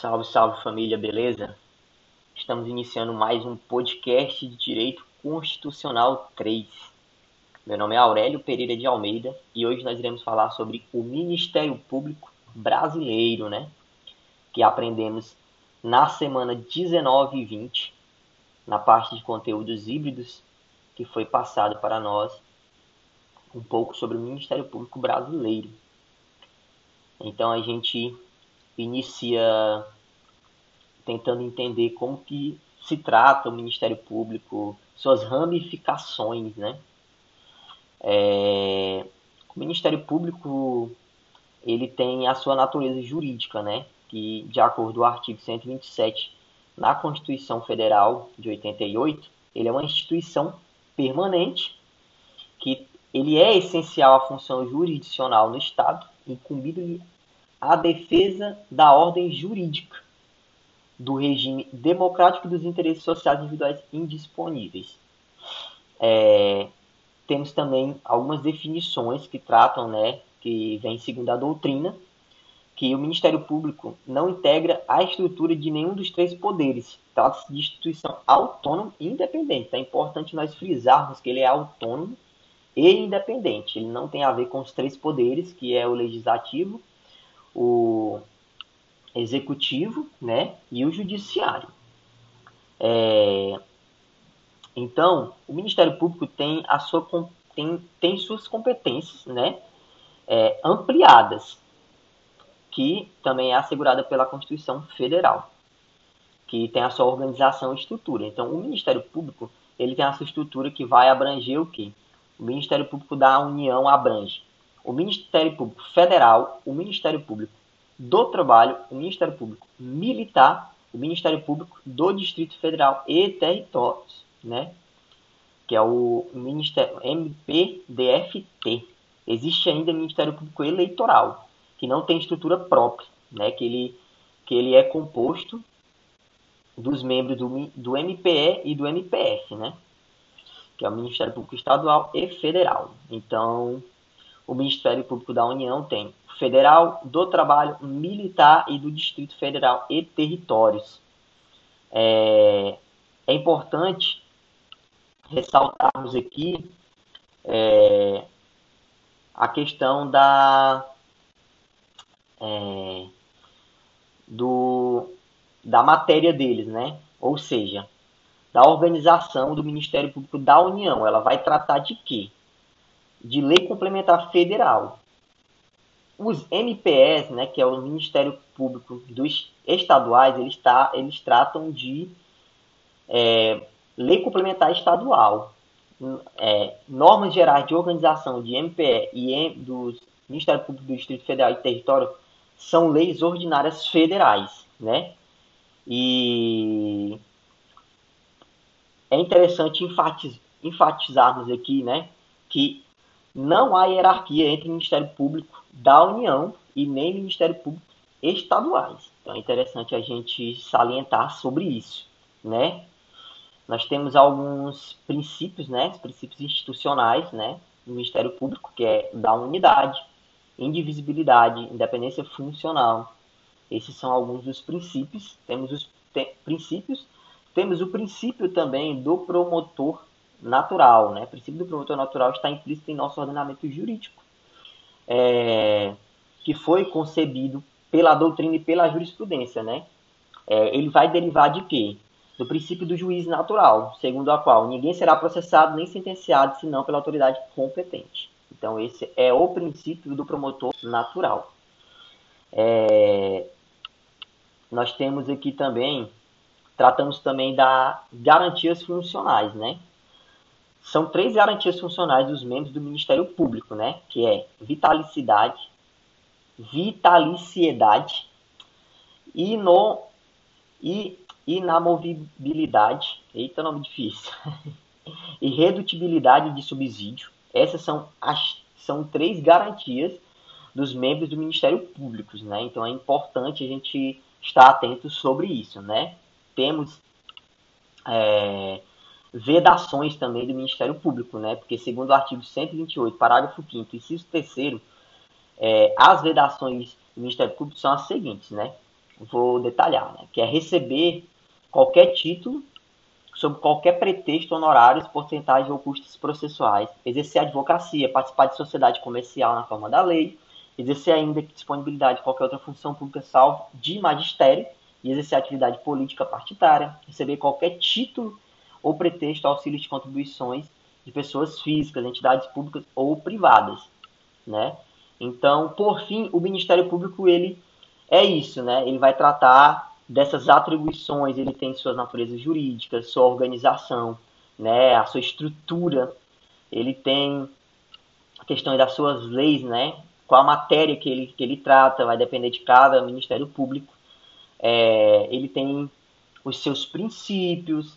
Salve, salve família, beleza? Estamos iniciando mais um podcast de Direito Constitucional 3. Meu nome é Aurélio Pereira de Almeida e hoje nós iremos falar sobre o Ministério Público Brasileiro, né? Que aprendemos na semana 19 e 20, na parte de conteúdos híbridos, que foi passado para nós um pouco sobre o Ministério Público Brasileiro. Então a gente inicia tentando entender como que se trata o Ministério Público, suas ramificações, né? É, o Ministério Público ele tem a sua natureza jurídica, né? Que de acordo com o artigo 127 na Constituição Federal de 88, ele é uma instituição permanente que ele é essencial à função jurisdicional no Estado, incumbindo-lhe a defesa da ordem jurídica, do regime democrático e dos interesses sociais individuais indisponíveis. É, temos também algumas definições que tratam, né, que vem segundo a doutrina, que o Ministério Público não integra a estrutura de nenhum dos três poderes. Trata-se de instituição autônoma e independente. É importante nós frisarmos que ele é autônomo e independente. Ele não tem a ver com os três poderes, que é o legislativo, o executivo né, e o judiciário. É, então, o Ministério Público tem, a sua, tem, tem suas competências né, é, ampliadas, que também é assegurada pela Constituição Federal, que tem a sua organização e estrutura. Então, o Ministério Público ele tem a sua estrutura que vai abranger o quê? O Ministério Público da União abrange o Ministério Público Federal, o Ministério Público do Trabalho, o Ministério Público Militar, o Ministério Público do Distrito Federal e Territórios, né? Que é o Ministério MPDFT. Existe ainda o Ministério Público Eleitoral, que não tem estrutura própria, né? Que ele, que ele é composto dos membros do, do MPE e do MPF, né? Que é o Ministério Público Estadual e Federal. Então, o Ministério Público da União tem Federal, do Trabalho, Militar e do Distrito Federal e Territórios. É, é importante ressaltarmos aqui é, a questão da é, do, da matéria deles, né? Ou seja, da organização do Ministério Público da União. Ela vai tratar de quê? De lei complementar federal. Os MPS, né, que é o Ministério Público dos Estaduais, eles, tá, eles tratam de é, lei complementar estadual. É, normas gerais de organização de MPE e do Ministério Público do Distrito Federal e Território são leis ordinárias federais, né? E é interessante enfatiz, enfatizarmos aqui, né, que não há hierarquia entre Ministério Público da União e nem Ministério Público estaduais. Então é interessante a gente salientar sobre isso, né? Nós temos alguns princípios, né, princípios institucionais, né, do Ministério Público, que é da unidade, indivisibilidade, independência funcional. Esses são alguns dos princípios. Temos os te princípios, temos o princípio também do promotor natural, né? O princípio do promotor natural está implícito em nosso ordenamento jurídico, é, que foi concebido pela doutrina e pela jurisprudência, né? É, ele vai derivar de quê? Do princípio do juiz natural, segundo a qual ninguém será processado nem sentenciado senão pela autoridade competente. Então, esse é o princípio do promotor natural. É, nós temos aqui também, tratamos também das garantias funcionais, né? São três garantias funcionais dos membros do Ministério Público, né? Que é vitalicidade, vitaliciedade e no e inamovibilidade, eita nome difícil, e redutibilidade de subsídio. Essas são as são três garantias dos membros do Ministério Público, né? Então é importante a gente estar atento sobre isso, né? Temos é, vedações também do Ministério Público, né? Porque segundo o artigo 128, parágrafo 5 inciso 3 é, as vedações do Ministério Público são as seguintes, né? vou detalhar, né? que é receber qualquer título sob qualquer pretexto, honorários, porcentagem ou custos processuais, exercer advocacia, participar de sociedade comercial na forma da lei, exercer ainda disponibilidade de qualquer outra função pública salvo de magistério e exercer atividade política partidária, receber qualquer título ou pretexto auxílio de contribuições de pessoas físicas, entidades públicas ou privadas, né? Então, por fim, o Ministério Público ele é isso, né? Ele vai tratar dessas atribuições, ele tem suas naturezas jurídicas, sua organização, né, a sua estrutura, ele tem a questão das suas leis, né, qual a matéria que ele, que ele trata, vai depender de cada Ministério Público. É, ele tem os seus princípios,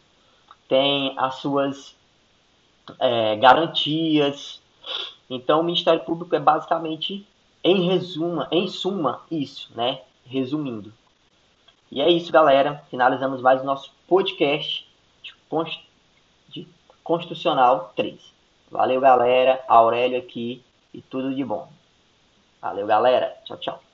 tem as suas é, garantias. Então, o Ministério Público é basicamente, em resumo, em suma, isso, né? Resumindo. E é isso, galera. Finalizamos mais o nosso podcast de, de Constitucional 3. Valeu, galera. Aurélio aqui e tudo de bom. Valeu, galera. Tchau, tchau.